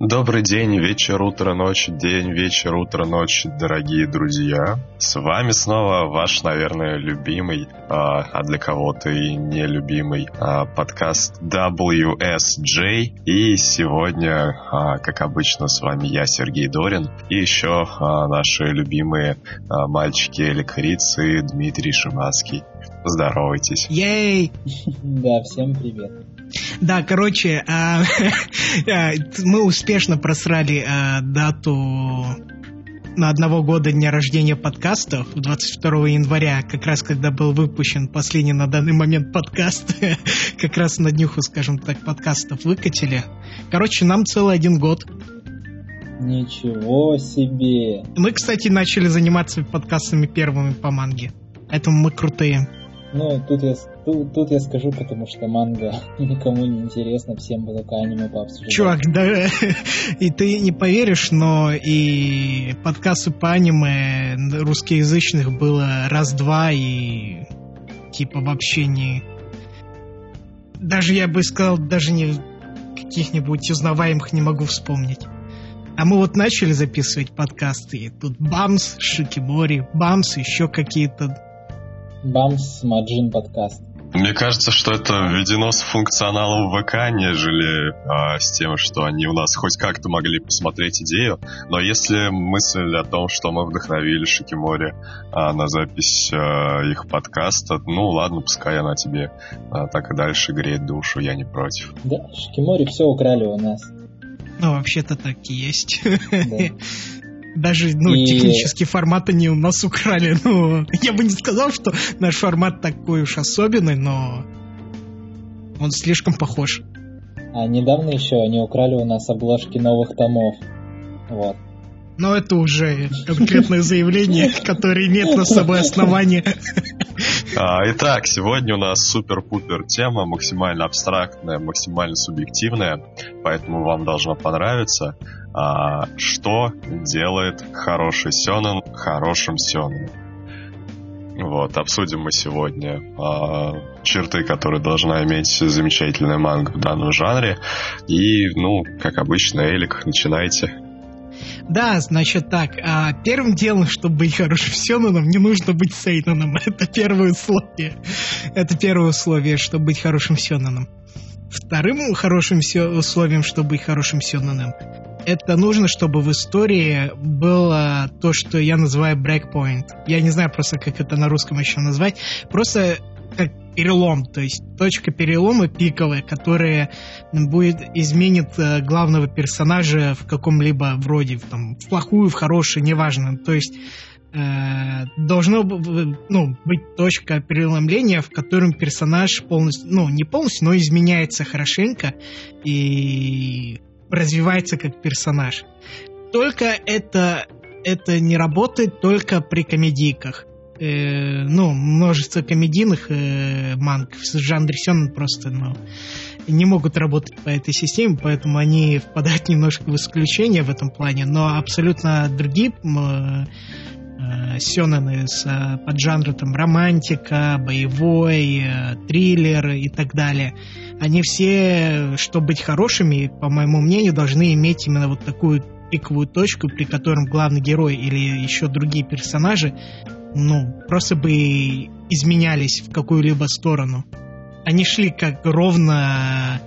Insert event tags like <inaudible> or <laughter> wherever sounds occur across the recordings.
Добрый день, вечер, утро, ночь, день, вечер, утро, ночь, дорогие друзья. С вами снова ваш, наверное, любимый, а, а для кого-то и нелюбимый а, подкаст WSJ. И сегодня, а, как обычно, с вами я, Сергей Дорин, и еще а, наши любимые мальчики Элик Риц и Дмитрий Шимацкий. Здоровайтесь. Ей! <laughs> Да, всем привет. Да, короче, а, а, <laughs> мы успешно просрали а, дату на одного года дня рождения подкастов, 22 января, как раз когда был выпущен последний на данный момент подкаст, <laughs> как раз на днюху, скажем так, подкастов выкатили. Короче, нам целый один год. Ничего себе! Мы, кстати, начали заниматься подкастами первыми по манге. Поэтому мы крутые. Ну, тут я, тут, тут я скажу, потому что манга <laughs> никому не интересно, всем бы только аниме пообсуждать. Чувак, да, <laughs> и ты не поверишь, но и подкасты по аниме русскоязычных было раз-два, и типа вообще не... Даже я бы сказал, даже не каких-нибудь узнаваемых не могу вспомнить. А мы вот начали записывать подкасты, и тут Бамс, Шикимори, Бамс, еще какие-то Бамс Маджин подкаст. Мне кажется, что это введено с функционалом ВК, нежели а, с тем, что они у нас хоть как-то могли посмотреть идею. Но если мысль о том, что мы вдохновили Шикимори а, на запись а, их подкаста, ну ладно, пускай она тебе а, так и дальше греет душу, я не против. Да, Шикимори все украли у нас. Ну, вообще-то так и есть. Да. <laughs> Даже, ну, и... технический формат они у нас украли. Ну, я бы не сказал, что наш формат такой уж особенный, но он слишком похож. А недавно еще они украли у нас обложки новых томов. Вот. Но это уже конкретное заявление, которое имеет на собой основание. А, итак, сегодня у нас супер-пупер тема, максимально абстрактная, максимально субъективная, поэтому вам должно понравиться. А, что делает хороший сёнэн хорошим сёнэном? Вот, обсудим мы сегодня а, черты, которые должна иметь замечательная манга в данном жанре. И, ну, как обычно, Элик, начинайте. Да, значит так, а, первым делом, чтобы быть хорошим сёнаном, не нужно быть сейнаном. <laughs> Это первое условие. Это первое условие, чтобы быть хорошим сёнаном. Вторым хорошим условием, чтобы быть хорошим сёнаном, это нужно, чтобы в истории было то, что я называю breakpoint. Я не знаю просто, как это на русском еще назвать. Просто перелом, то есть точка перелома пиковая, которая будет изменит э, главного персонажа в каком-либо вроде, там, в плохую, в хорошую, неважно. То есть э, должно ну, быть точка переломления, в котором персонаж полностью, ну, не полностью, но изменяется хорошенько и развивается как персонаж. Только это, это не работает только при комедийках. Э, ну, множество комедийных э, манг в жанре сёнэн просто, ну, не могут работать по этой системе, поэтому они впадают немножко в исключение в этом плане, но абсолютно другие э, э, сёнэны с э, поджанра там романтика, боевой, э, триллер и так далее – они все, чтобы быть хорошими, по моему мнению, должны иметь именно вот такую пиковую точку, при котором главный герой или еще другие персонажи, ну, просто бы изменялись в какую-либо сторону. Они шли как ровно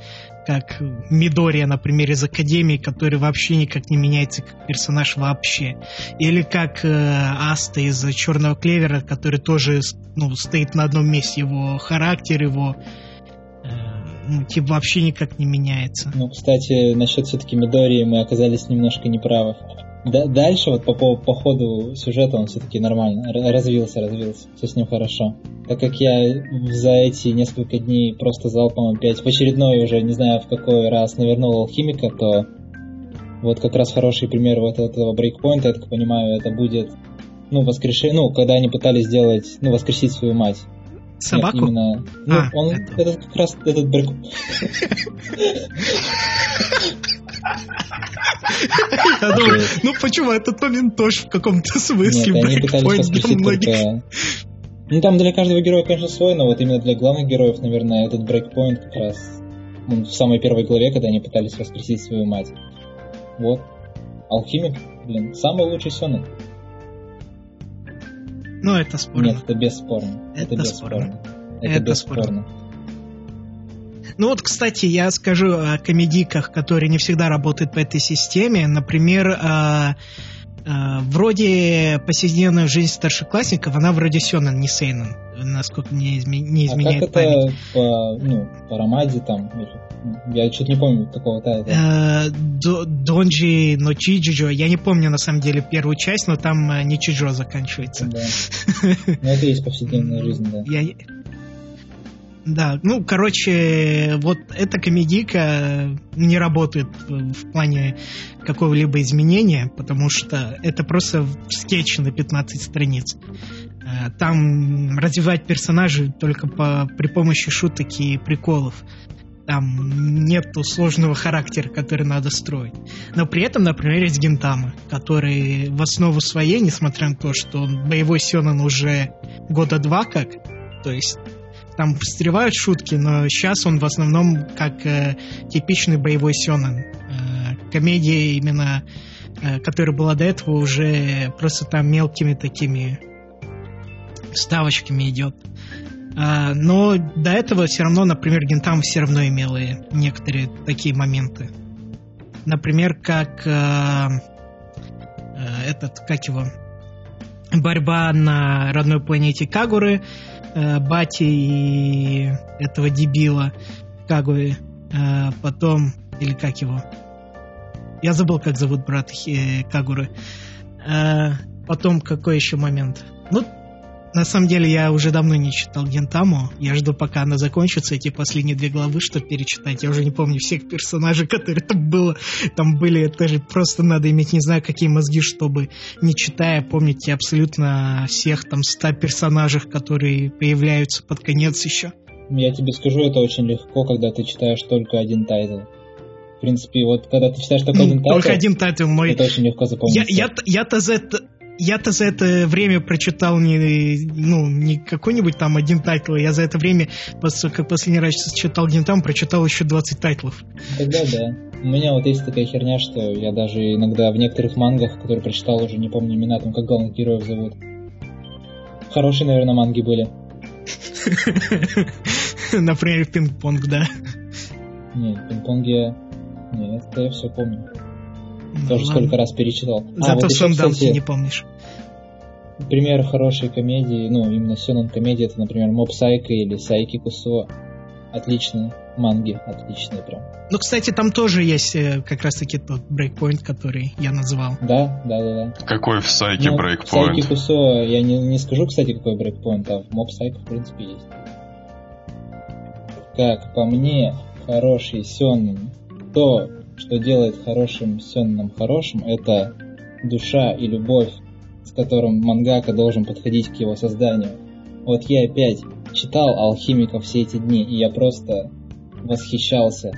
как Мидория, например, из Академии, который вообще никак не меняется как персонаж вообще. Или как э, Аста из Черного Клевера, который тоже ну, стоит на одном месте. Его характер, его ну, типа вообще никак не меняется. Ну, кстати, насчет все-таки Мидории мы оказались немножко неправы. Да, дальше вот по, по, по ходу сюжета он все-таки нормально развился, развился, все с ним хорошо. Так как я за эти несколько дней просто залпом опять в очередной уже, не знаю в какой раз, навернул алхимика, то вот как раз хороший пример вот этого брейкпоинта, я так понимаю, это будет ну, воскрешение, ну, когда они пытались сделать, ну, воскресить свою мать. Собаку? Нет, именно... Ну, а, он, это... это как раз этот брак... <laughs> <laughs> Я думаю, ну почему, этот момент тоже в каком-то смысле пытались для многих. Ну там для каждого героя, конечно, свой, но вот именно для главных героев, наверное, этот брейкпоинт как раз он в самой первой главе, когда они пытались воскресить свою мать. Вот. Алхимик, блин, самый лучший Сёнэн. Ну, это спорно. Нет, это бесспорно. Это бесспорно. спорно. Это, Это бесспорно. Ну вот, кстати, я скажу о комедийках, которые не всегда работают по этой системе. Например, а, а, вроде повседневная жизнь старшеклассников, она вроде Сёнэн, не Сейнен, насколько мне изме- не А изменяет как память. это по, ну, по Ромаде там? Я что-то не помню такого тайтла. Э, До- Донджи но Чиджиджо, я не помню на самом деле первую часть, но там э, не Чиджо заканчивается. Да. <laughs> Ну, это есть повседневная жизнь, да. Я... Да, ну, короче, вот эта комедийка не работает в в плане какого-либо изменения, потому что это просто скетч на 15 страниц. Э, Там развивать персонажей только по, при помощи шуток и приколов. Там нету сложного характера, который надо строить. Но при этом, например, есть Гентама, который в основу своей, несмотря на то, что он боевой Сёнэн уже года два как, то есть там встревают шутки, но сейчас он в основном как э, типичный боевой сёнэн. Э, комедия именно, э, которая была до этого, уже просто там мелкими такими вставочками идет. А, но до этого все равно, например, Гентам все равно имела некоторые такие моменты. Например, как э, э, этот, как его, борьба на родной планете Кагуры, э, Бати и этого дебила Кагуи, э, потом, или как его, я забыл, как зовут брат Хи- Кагуры. Э, потом какой еще момент? Ну, на самом деле я уже давно не читал Гинтаму. Я жду, пока она закончится, эти последние две главы, чтобы перечитать. Я уже не помню всех персонажей, <laughs> которые там было. Там были, это же просто надо иметь не знаю какие мозги, чтобы, не читая, помнить абсолютно всех там ста персонажей, которые появляются под конец еще. Я тебе скажу, это очень легко, когда ты читаешь только один тайтл. В принципе, вот когда ты читаешь только один тайтл, только один тайтл мой. это очень легко Я, запомнить. я, я-то за это... Я-то за это время прочитал не, ну, не какой-нибудь там один тайтл, я за это время, как последний раз читал Гинтаму, прочитал еще 20 тайтлов. Тогда да. У меня вот есть такая херня, что я даже иногда в некоторых мангах, которые прочитал, уже не помню имена, там как главных героев зовут. Хорошие, наверное, манги были. <laughs> Например, пинг-понг, да. Нет, в пинг-понге... Нет, это я все помню. Ну, Тоже ладно. сколько раз перечитал. А, Зато вот еще, Сандам кстати, не помнишь. пример хорошей комедии, ну, именно сёнэн комедии, это, например, Моб Сайко или Сайки Кусо. Отличные манги, отличные прям. Ну, кстати, там тоже есть э, как раз-таки тот брейкпоинт, который я назвал. Да, да, да, да. Какой в Сайке Ну, в брейкпоинт? Сайки Кусо я не, не скажу, кстати, какой брейкпоинт, а в Моб Сайко, в принципе, есть. Как по мне, хороший сёнэн, то, что делает хорошим сёнэном хорошим, это душа и любовь, с которым мангака должен подходить к его созданию. Вот я опять читал Алхимика все эти дни, и я просто восхищался.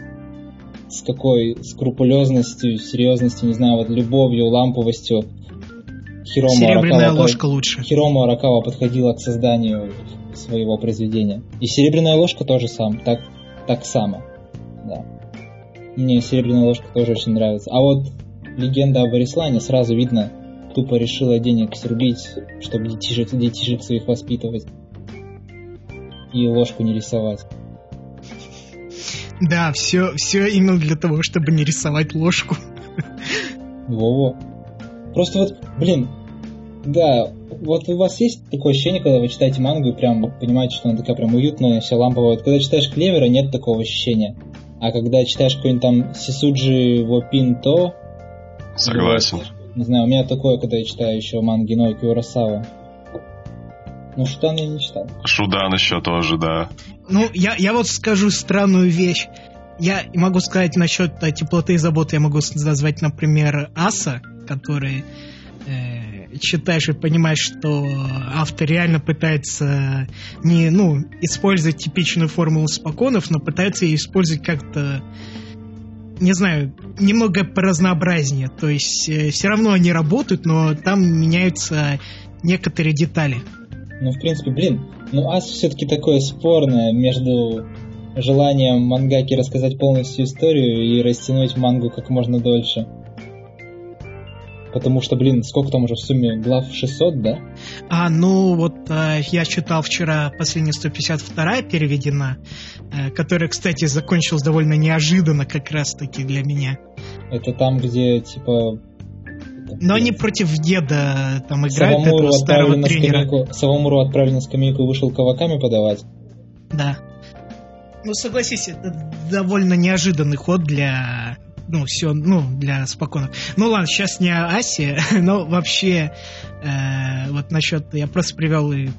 С какой скрупулезностью, серьезностью, не знаю, вот любовью, ламповостью Хиромо Серебряная Аракава- ложка лучше. Хиромо Аракава подходила к созданию своего произведения. И серебряная ложка тоже сам, так, так само. Мне серебряная ложка тоже очень нравится. А вот легенда об Арислане сразу видно, тупо решила денег срубить, чтобы детишек, детишек своих воспитывать. И ложку не рисовать. Да, все, все именно для того, чтобы не рисовать ложку. Во-во. Просто вот, блин, да, вот у вас есть такое ощущение, когда вы читаете мангу и прям понимаете, что она такая прям уютная, вся ламповая. Вот когда читаешь Клевера, нет такого ощущения. А когда читаешь какой-нибудь там Сисуджи Вопин То, Согласен. не знаю, у меня такое, когда я читаю еще манги Ноики Урасава. Ну, что я не читал. Шудан еще тоже, да. Ну, я, я вот скажу странную вещь. Я могу сказать насчет э, теплоты и заботы, я могу назвать, например, Аса, который э, читаешь и понимаешь, что автор реально пытается не, ну, использовать типичную формулу споконов, но пытается ее использовать как-то не знаю, немного поразнообразнее. То есть все равно они работают, но там меняются некоторые детали. Ну, в принципе, блин, ну Ас все-таки такое спорное между желанием мангаки рассказать полностью историю и растянуть мангу как можно дольше. Потому что, блин, сколько там уже в сумме глав 600, да? А, ну вот э, я читал вчера последняя 152 переведена, э, которая, кстати, закончилась довольно неожиданно как раз-таки для меня. Это там, где, типа... Но они против деда там играют, Савамуру этого старого тренера. скамейку, Савамуру отправили на скамейку и вышел каваками подавать. Да. Ну, согласись, это довольно неожиданный ход для ну, все, ну, для спокойных. Ну ладно, сейчас не Асе, <laughs> но вообще, э, вот насчет, я просто привел и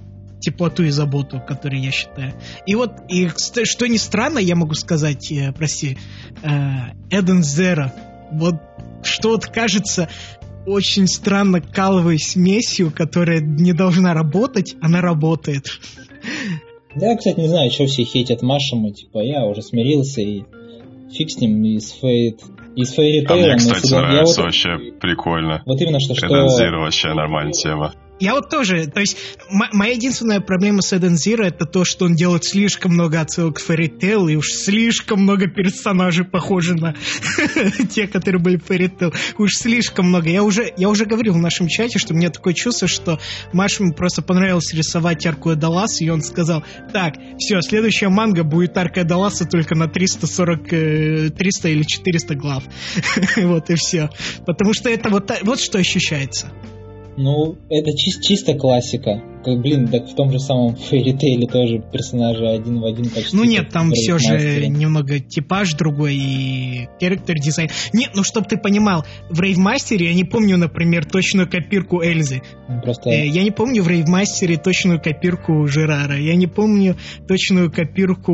теплоту и заботу, которые я считаю. И вот, и что ни странно, я могу сказать, э, прости, э, Эден Зеро, вот что вот кажется очень странно каловой смесью, которая не должна работать, она работает. Я, кстати, не знаю, что все хейтят Машему, типа, я уже смирился и фиг с ним из Фейт. Из Фейри А мне, кстати, нравится вот, вообще прикольно. вот именно что, что... Эден Зиро вообще нормальная тема. Я вот тоже, то есть, моя единственная проблема с Эден Зиро это то, что он делает слишком много отсылок к Fairy Tail, и уж слишком много персонажей похожи на <laughs> те, которые были в Fairy Tail. Уж слишком много. Я уже, я уже говорил в нашем чате, что у меня такое чувство, что Машему просто понравилось рисовать арку Эдалас, и он сказал, так, все, следующая манга будет арка Эдаласа только на 340, э, 300 или 400 глав. <laughs> вот и все. Потому что это вот, вот что ощущается. Ну, это чис- чисто классика. Как, блин, так в том же самом <laughs> Фейри Тейле тоже персонажи один в один почти. Ну нет, там все же немного типаж другой и характер дизайн. Нет, ну чтоб ты понимал, в Рейвмастере я не помню, например, точную копирку Эльзы. Ну, Просто... Э, Я не помню в Рейвмастере точную копирку Жерара. Я не помню точную копирку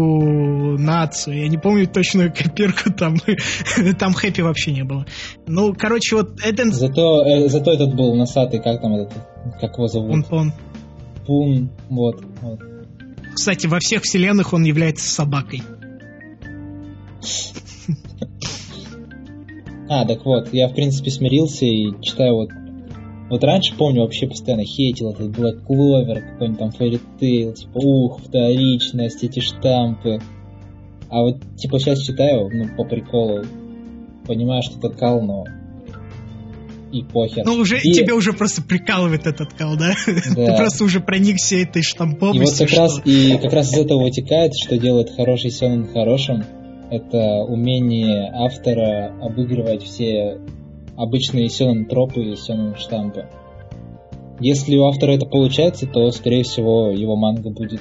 Нацу. Я не помню точную <laughs> копирку там. <laughs> Там Хэппи вообще не было. Ну, короче, вот Эден Зато, э, зато этот был носатый, как там этот, как его зовут? Пун-Пун. Пун, вот, вот. Кстати, во всех вселенных он является собакой. А, так вот, я в принципе смирился и читаю вот... Вот раньше, помню, вообще постоянно хейтил этот Black Clover, какой-нибудь там Fairy Tail, типа, ух, вторичность, эти штампы. А вот, типа, сейчас читаю, ну, по приколу, понимаю, что это кал, но и похер. Ну, уже И- тебя уже просто прикалывает этот кал, да? <laughs> Ты Да. просто уже проникся этой И вот штамповостью, как раз, что... и как раз из этого вытекает, что делает хороший сёнэн хорошим, это умение автора обыгрывать все обычные сёнэн тропы и сёнэн штампы. Если у автора это получается, то, скорее всего, его манга будет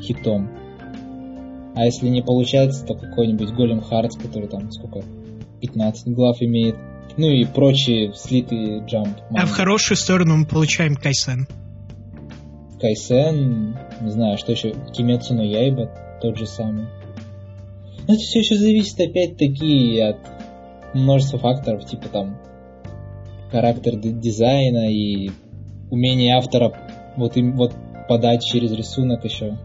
хитом. А если не получается, то какой-нибудь Голем Хартс, который там сколько, 15 глав имеет, ну и прочие слитые джамп. А в хорошую сторону мы получаем Кайсен. Кайсен, не знаю, что еще, Кимецу но Яйба, тот же самый. Но это все еще зависит опять-таки от множества факторов, типа там характер дизайна и умение автора вот им вот подать через рисунок еще.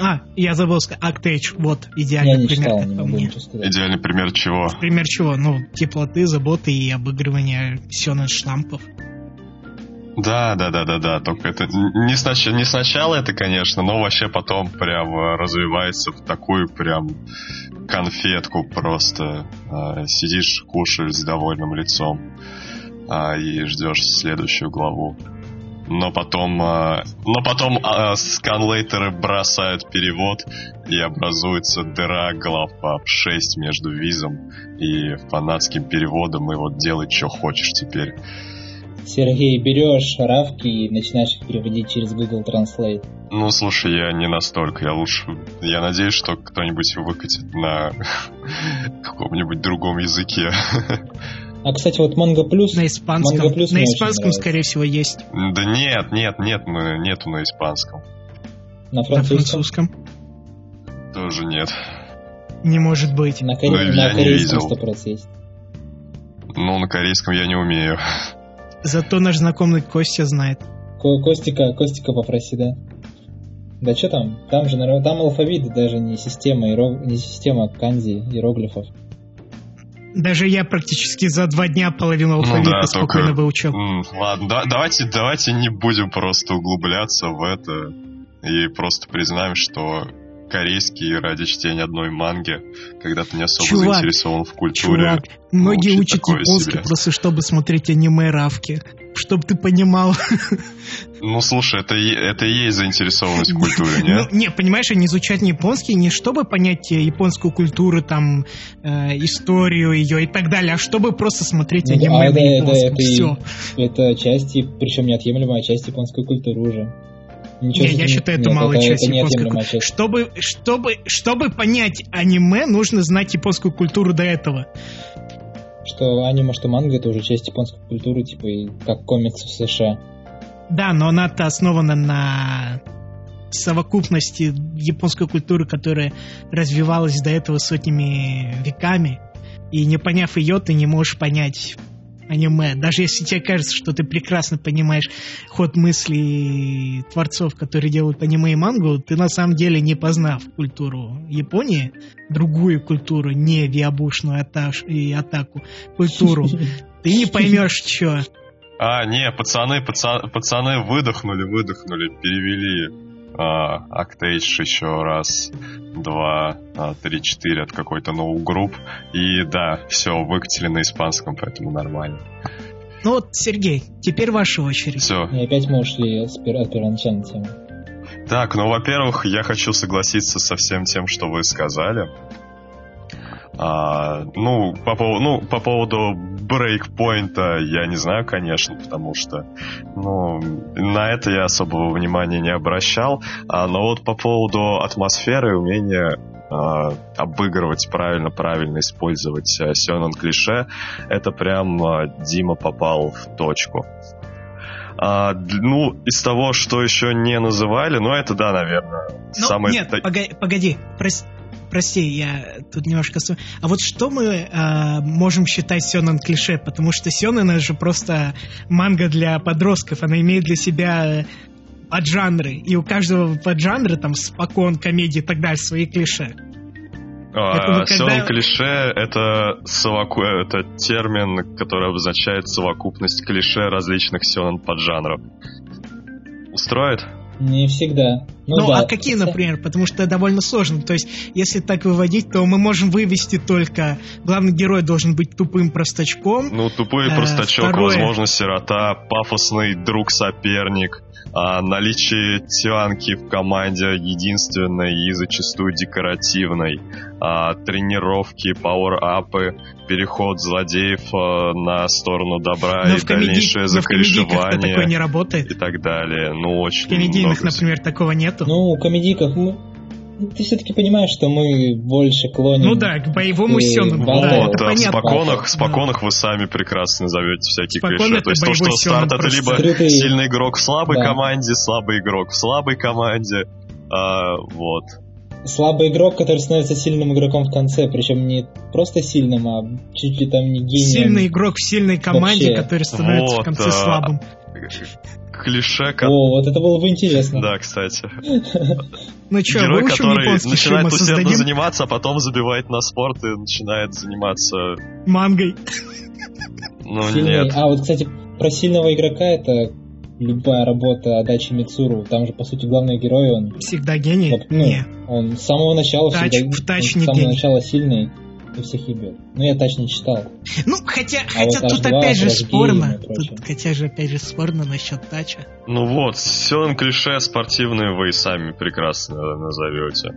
А, я забыл сказать, Actage, вот, Я идеальный не пример, читал, как не по мне. Идеальный пример чего? Пример чего? Ну, теплоты, заботы и обыгрывания сёнэн штампов. Да, да, да, да, да. Только это не, снач- не сначала это, конечно, но вообще потом прям э, развивается в такую прям конфетку просто. э, сидишь, кушаешь с довольным лицом а, и ждешь следующую главу. Но потом, э, но потом э, сканлейтеры бросают перевод и образуется дыра глав по 6 между визом и фанатским переводом, и вот делай, что хочешь теперь. Сергей, берешь равки и начинаешь их переводить через Google Translate. Ну, слушай, я не настолько. Я лучше... Я надеюсь, что кто-нибудь выкатит на <laughs> каком-нибудь другом языке. <laughs> А, кстати, вот Манго Плюс... На испанском. Манго Плюс на испанском, скорее всего, есть. Да нет, нет, нет, ну, нету на испанском. На На французском. французском. Тоже нет. Не может быть. На, коре- Ну, я на не корейском видел. 100% есть. Ну, на корейском я не умею. Зато наш знакомый Костя знает. Ко- Костика, Костика попроси, да. Да что там? Там же там алфавит даже не система, иеро- не система канзи, иероглифов. Даже я практически за два дня половину алфавита Ну да, спокойно только- выучил. Ладно, да- давайте, давайте не будем просто углубляться в это и просто признаем, что корейский ради чтения одной манги, когда ты не особо Чувак, заинтересован в культуре. Чувак, многие учат японский себе. просто чтобы смотреть аниме равки. Чтоб ты понимал. Ну, слушай, это, и- это и есть заинтересованность в <laughs> культуре, Ну, нет? не, понимаешь, они изучают не японский не чтобы понять э, японскую культуру, там, э, историю ее и так далее, а чтобы просто смотреть Ну, аниме а на это- это- японском. это и- Все. Это часть, и- причем неотъемлемая часть японской культуры уже. Ничего Не, с я этим- считаю, это нет, малая часть это японской культуры. Чтобы, чтобы, чтобы понять аниме, нужно знать японскую культуру до этого. Что аниме, что манга, это уже часть японской культуры, типа, и как комиксы в США. Да, но она-то основана на совокупности японской культуры, которая развивалась до этого сотнями веками. И не поняв ее, ты не можешь понять аниме. Даже если тебе кажется, что ты прекрасно понимаешь ход мыслей творцов, которые делают аниме и мангу, ты на самом деле не познав культуру Японии, другую культуру, не виабушную аташ- и атаку, культуру, <laughs> ты не поймешь, что. А, не, пацаны, паца- пацаны выдохнули, выдохнули, перевели а, Actage еще раз, два, а, три, четыре от какой-то новой групп. И да, все, выкатили на испанском, поэтому нормально. Ну вот, Сергей, теперь ваша очередь. Все. И опять мы ушли с от первоначальной темы. Так, ну, во-первых, я хочу согласиться со всем тем, что вы сказали. А, ну, по, поводу, ну, по поводу брейкпоинта я не знаю, конечно, потому что ну, на это я особого внимания не обращал. А, но вот по поводу атмосферы и умения а, обыгрывать правильно, правильно использовать а, сёнэн клише, это прям а, Дима попал в точку. А, ну, из того, что еще не называли, ну, это, да, наверное, Ну, самое... нет, та- погоди, погоди, прос- прости, я тут немножко... А вот что мы а, можем считать сёнэн клише? Потому что сёнэн это же просто манга для подростков, она имеет для себя поджанры, и у каждого поджанра, там, спокон, комедии и так далее, свои клише. А, Это вы когда- сёнэн клише это, совоку... это термин, который обозначает совокупность клише различных сёнэн поджанров. Устроит? Не всегда. Ну, Ну, да. а какие, например? Потому что довольно сложно. То есть, если так выводить, то мы можем вывести только... Главный герой должен быть тупым простачком, Ну, тупой Э, простачок, второе. возможно, сирота, пафосный друг-соперник, а, наличие тянки в команде единственной и зачастую декоративной, а, тренировки, пауэр-апы, переход злодеев а, на сторону добра но и в, комеди... дальнейшее но в комедийках-то такое не работает. и так далее. Ну, очень В комедийных, много например, такого нету. Ну, у комедийков мы... Ты все-таки понимаешь, что мы больше клоним... Ну да, к боевому э, батл. Да, а в понятно. споконах, споконах вы сами прекрасно назовете всякие Спокон клише. То есть то, что старт это либо Скрытый- <laughs> сильный игрок в слабой Да. команде, слабый игрок в слабой команде. а, вот. Слабый игрок, который становится сильным игроком в конце, причем не просто сильным, а чуть ли там не гением. Сильный игрок в сильной команде, Вообще. который становится Вот, в конце а, слабым. Клише, ко- О, вот это было бы интересно. да, кстати. <laughs> Ну что, Герой, который начинает мы усердно заниматься, а потом забивает на спорт и начинает заниматься... мангой. Ну, Сильный- нет. А вот, кстати, про сильного игрока это любая работа Адачи Мицуру. Там же, по сути, главный герой, он, Всегда гений? вот, ну, Не. он с самого начала Тач- всегда, в тач он не с самого гений. начала сильный и всех ебет. Ну, я тач не читал. Ну, хотя, А хотя вот тут H2, опять же H2 спорно. Тут, хотя же опять же спорно насчет тача. Ну вот, все клише спортивные вы и сами прекрасно назовете.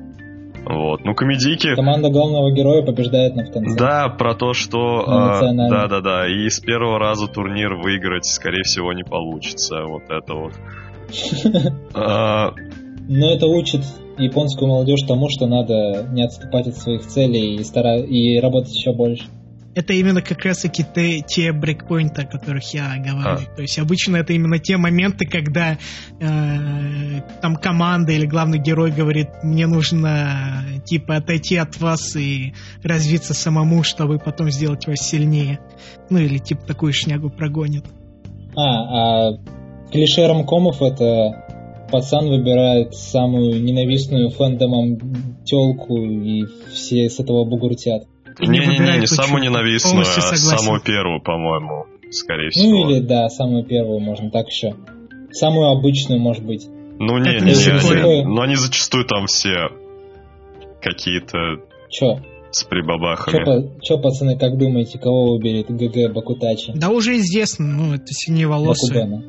Вот. Ну, комедийки... Команда главного героя побеждает на в конце. Да, про то, что... Эмоционально. да, да, да. И с первого раза турнир выиграть, скорее всего, не получится. Вот это вот. <laughs> А, Но это учит японскую молодежь тому, что надо не отступать от своих целей и, стара... и работать еще больше. Это именно как раз таки те, те брейкпоинты, о которых я говорю. А. То есть обычно это именно те моменты, когда э, там команда или главный герой говорит, мне нужно типа отойти от вас и развиться самому, чтобы потом сделать вас сильнее. Ну или типа такую шнягу прогонит. А, а клише ромкомов это пацан выбирает самую ненавистную фэндомом телку и все с этого бугуртят. Не Не-не-не, не самую ненавистную, а самую первую, по-моему, скорее Ну всего. или да, самую первую можно так еще. Самую обычную, может быть. Ну, не, не, не не. Но они зачастую там все какие-то Чё? с прибабахами. чё, пацаны, как думаете, кого выберет ГГ Бакутачи? Да уже известно, ну, это синеволосый. Бакубена.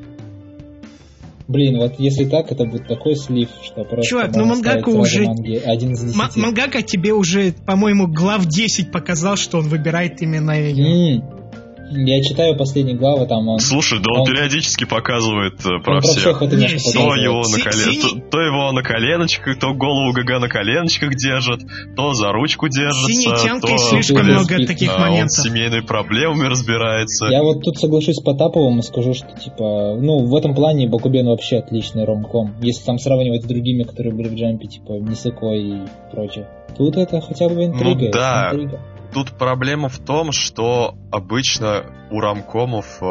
Блин, вот если так, это будет такой слив, что просто... Чувак, ну Мангака уже- один из М-. Мангака тебе уже, по-моему, глав 10 показал, что он выбирает именно ее. М, Я читаю последние главы, там он... Слушай, да он, Он- периодически показывает э, он про всех. это Не, То его, на колен... то, то его на коленочках, то голову ГГ на коленочках держит, то за ручку держится, Синей тянкой то слишком много таких а, он с моментов. семейными проблемами разбирается. Я вот тут соглашусь с Потаповым и скажу, что, типа, ну, в этом плане Бакубен вообще отличный ромком. Если там сравнивать с другими, которые были в джампе, типа, Нисекой и прочее. Тут это хотя бы интрига. Ну да. интрига. Тут проблема в том, что обычно у рамкомов э,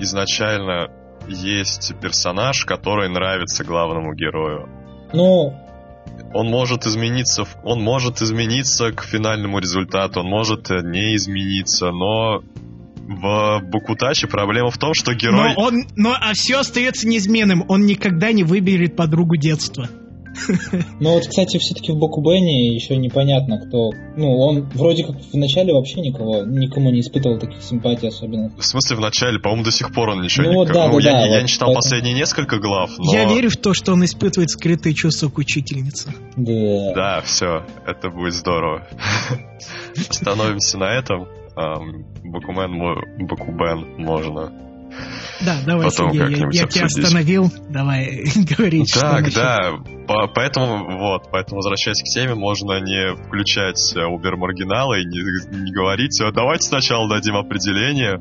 изначально есть персонаж, который нравится главному герою. Ну, Он может измениться, он может измениться к финальному результату, он может э, не измениться, но в Бакутаче проблема в том, что Но герой... он, но а все остается неизменным. Он никогда не выберет подругу детства. <laughs> ну вот, кстати, все-таки в Бакубене еще непонятно, кто... Ну, он вроде как в начале вообще никого, никому не испытывал таких симпатий особенно. В смысле, в начале, по-моему, до сих пор он ничего Ну не... вот да, ну, да, я, да, не- я вот не читал поэтому- последние несколько глав, но... Я верю в то, что он испытывает скрытые чувства к учительнице. Да. Да, все, это будет здорово. <laughs> Остановимся на этом. Бакумен, Бакубен можно. Да, давай, Потом Сергей, я, как-нибудь я тебя обсудить. остановил. Давай <laughs> говорить, что Так, насчет- да, по- поэтому вот, поэтому возвращаясь к теме, можно не включать э, Убер маргиналы и не, не говорить, «Э, давайте сначала дадим определение.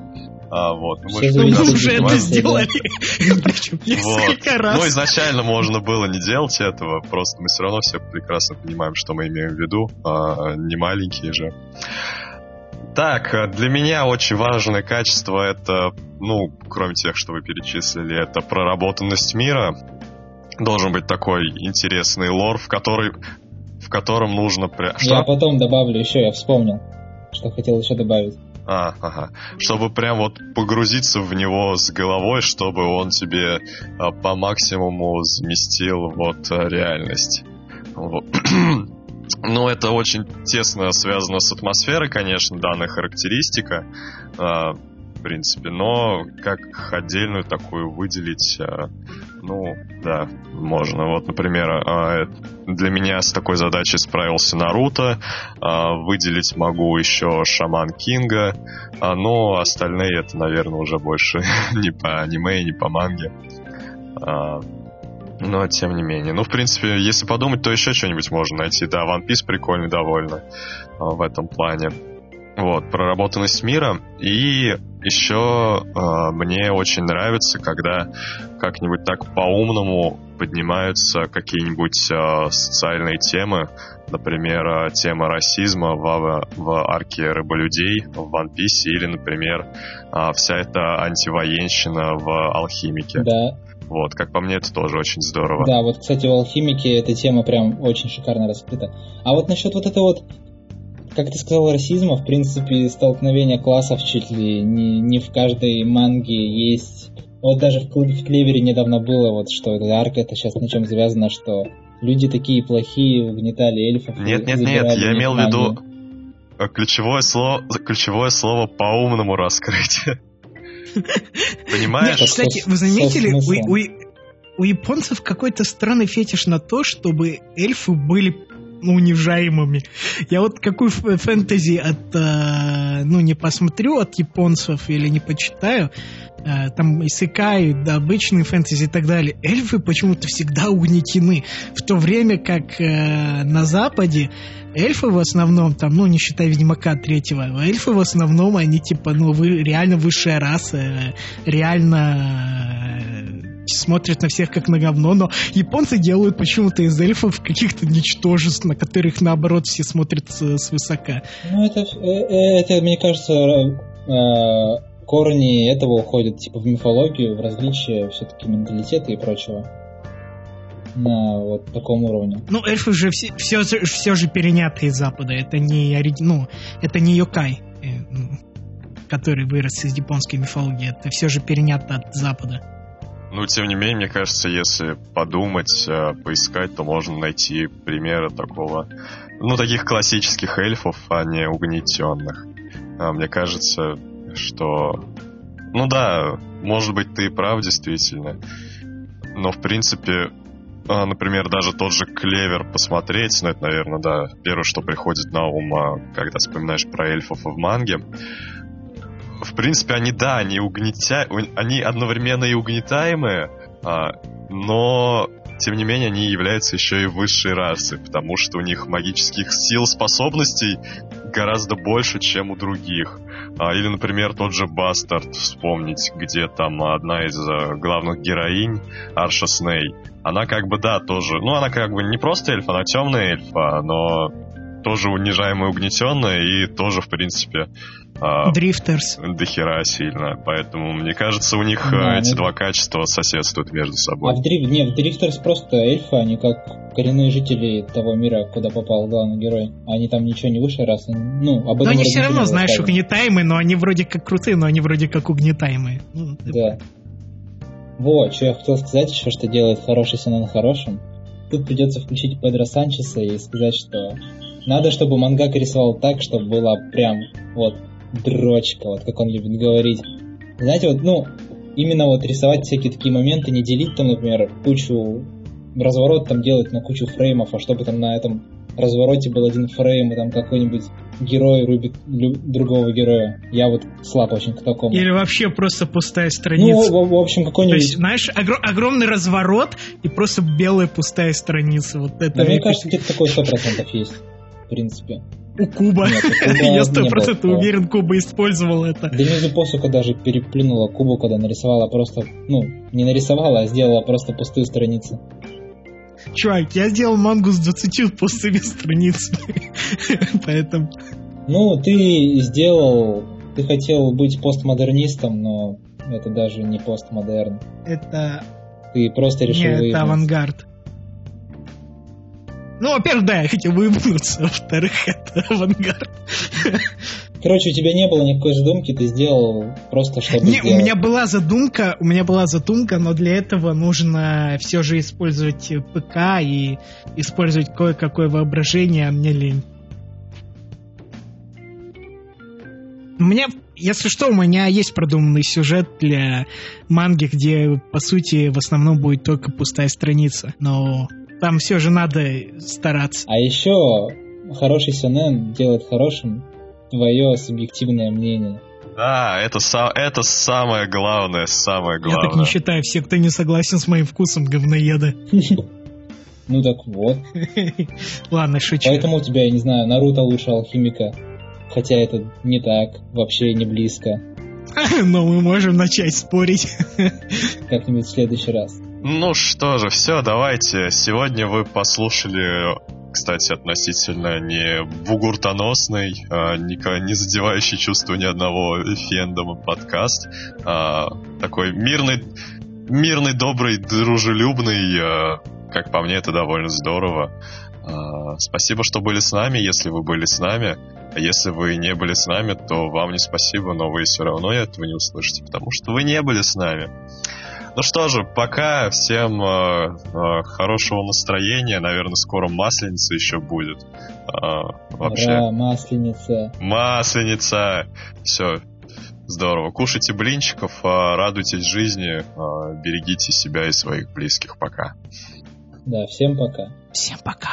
А, вот, мы же Мы уже это сделали. <laughs> Причем несколько Ну, раз. изначально можно было не делать этого, просто мы все равно все прекрасно понимаем, что мы имеем в виду, а, не маленькие же. Так, э, для меня очень важное качество это, ну, кроме тех, что вы перечислили, это проработанность мира. Должен быть такой интересный лор, в который в котором нужно... пря- Что? Я потом добавлю еще, я вспомнил, что хотел еще добавить. А, ага. Чтобы прям вот погрузиться в него с головой, чтобы он тебе а, по максимуму заместил вот а, реальность. Вот. <clears throat> Ну, это очень тесно связано с атмосферой, конечно, данная характеристика, а, в принципе, но как отдельную такую выделить, а, ну, да, можно. Вот, например, а, для меня с такой задачей справился Наруто, выделить могу еще Шаман Кинга, но остальные это, наверное, уже больше <laughs> не по аниме не по манге. Но тем не менее. Ну, в принципе, если подумать, то еще что-нибудь можно найти. Да, One Piece прикольный довольно а, в этом плане. Вот, проработанность мира. И еще а, мне очень нравится, когда как-нибудь так по-умному поднимаются какие-нибудь а, социальные темы. Например, тема расизма в, в арке рыболюдей в One Piece или, например, а, вся эта антивоенщина в Алхимике. Да, Вот, как по мне, это тоже очень здорово. да, вот, кстати, в алхимике эта тема прям очень шикарно раскрыта. А вот насчет вот этого вот, как ты сказал, расизма, в принципе, столкновение классов чуть ли не, не в каждой манге есть. Вот даже в, в Клевере недавно было, вот что эта арка, это сейчас на чем завязано, что люди такие плохие, угнетали эльфов. Нет, нет, нет, я имел в виду ключевое слово, ключевое слово по-умному раскрыть. <laughs> Понимаешь? Кстати, вы заметили, у, смыслом. у- у японцев какой-то странный фетиш на то, чтобы эльфы были ну, унижаемыми. Я вот какую фэнтези от, э, ну, не посмотрю от японцев или не почитаю, э, там исыкай, да, обычные фэнтези и так далее, эльфы почему-то всегда угнетены. В то время как э, на Западе эльфы в основном, там, ну, не считая Ведьмака третьего, эльфы в основном, они типа, ну, вы реально высшая раса, э, реально э, смотрят на всех как на говно, но японцы делают почему-то из эльфов каких-то ничтожеств, на которых, наоборот, все смотрят с- свысока. Ну, это, э, это, мне кажется, корни этого уходят типа в мифологию, в различия все-таки менталитета и прочего. На вот таком уровне. Ну, эльфы же все, все, все же переняты из Запада, это не, ну, это не Йокай, э, ну, который вырос из японской мифологии, это все же перенято от Запада. Ну, тем не менее, мне кажется, если подумать, э, поискать, то можно найти примеры такого ну, таких классических эльфов, а не угнетенных. А, мне кажется, что... Ну да, может быть, ты и прав, действительно. Но, в принципе, а, например, даже тот же клевер посмотреть, ну, это, наверное, да, первое, что приходит на ум, а, когда вспоминаешь про эльфов в манге. В принципе, они, да, они угнетя... они одновременно и угнетаемые, но тем не менее, они являются еще и высшей расой, потому что у них магических сил, способностей гораздо больше, чем у других. А, или, например, тот же Бастард, вспомнить, где там одна из э, главных героинь, Арша Сней, она как бы, да, тоже, ну, она как бы не просто эльф, она темная эльфа, но тоже унижаемая, угнетенная и тоже, в принципе, а, Дрифтерс. До хера сильно. Поэтому, мне кажется, у них да, эти ну... два качества соседствуют между собой. А в, дриф... не, в Дрифтерс просто эльфы, они как коренные жители того мира, куда попал главный герой. Они там ничего не выше раз. Ну, об этом но они все равно, знаешь, угнетаемые, но они вроде как крутые, но они вроде как угнетаемые. Ну, да. Вот, что я хотел сказать еще, что делает хороший Сенан хорошим. Тут придется включить Педро Санчеса и сказать, что надо, чтобы мангак рисовал так, чтобы была прям вот дрочка, вот как он любит говорить. Знаете, вот, ну, именно вот рисовать всякие такие моменты, не делить там, например, кучу разворот там делать на кучу фреймов, а чтобы там на этом развороте был один фрейм, и там какой-нибудь герой рубит другого героя. Я вот слаб очень к такому. Или вообще просто пустая страница. Ну, в, в общем, какой-нибудь... То есть, знаешь, огр- огромный разворот и просто белая пустая страница. Вот это да, мне кажется, где-то такой сто процентов есть, в принципе. У Куба. <laughs> Я сто процентов уверен, Куба использовал это. Денизу Посука даже переплюнула Кубу, когда нарисовала просто... Ну, не нарисовала, а сделала просто пустые страницы. Чувак, я сделал мангу с 20 пустыми страницами. <laughs> Поэтому... Ну, ты сделал... Ты хотел быть постмодернистом, но это даже не постмодерн. Это... Ты просто решил Нет, это авангард. Ну, во-первых, да, я хотел выебнуться, во-вторых, <laughs> это авангард. Короче, у тебя не было никакой задумки, ты сделал просто чтобы Не, сделать. у меня была задумка, у меня была задумка, но для этого нужно все же использовать ПК и использовать кое-какое воображение, а мне лень. У меня, если что, у меня есть продуманный сюжет для манги, где, по сути, в основном будет только пустая страница. Но там все же надо стараться. А еще хороший сюнен делает хорошим твое субъективное мнение. Да, это, это самое главное, самое главное. Я так не считаю, все, кто не согласен с моим вкусом, говноеды. <laughs> Ну так вот. <laughs> Ладно, шучу. Поэтому у тебя, я не знаю, Наруто лучше алхимика. Хотя это не так, вообще не близко. <laughs> Но мы можем начать спорить. Как-нибудь в следующий раз. Ну что же, все, давайте. Сегодня вы послушали, кстати, относительно не бугуртоносный, а, не, задевающий чувство ни одного фендома подкаст. А, такой мирный, мирный, добрый, дружелюбный. А, как по мне, это довольно здорово. А, спасибо, что были с нами, если вы были с нами. А если вы не были с нами, то вам не спасибо, но вы все равно этого не услышите, потому что вы не были с нами. Ну что же, пока всем э, э, хорошего настроения. Наверное, скоро масленица еще будет. Э, вообще. Ура, масленица. Масленица. Все. Здорово. Кушайте блинчиков, э, радуйтесь жизни, э, берегите себя и своих близких. Пока. Да, всем пока. Всем пока.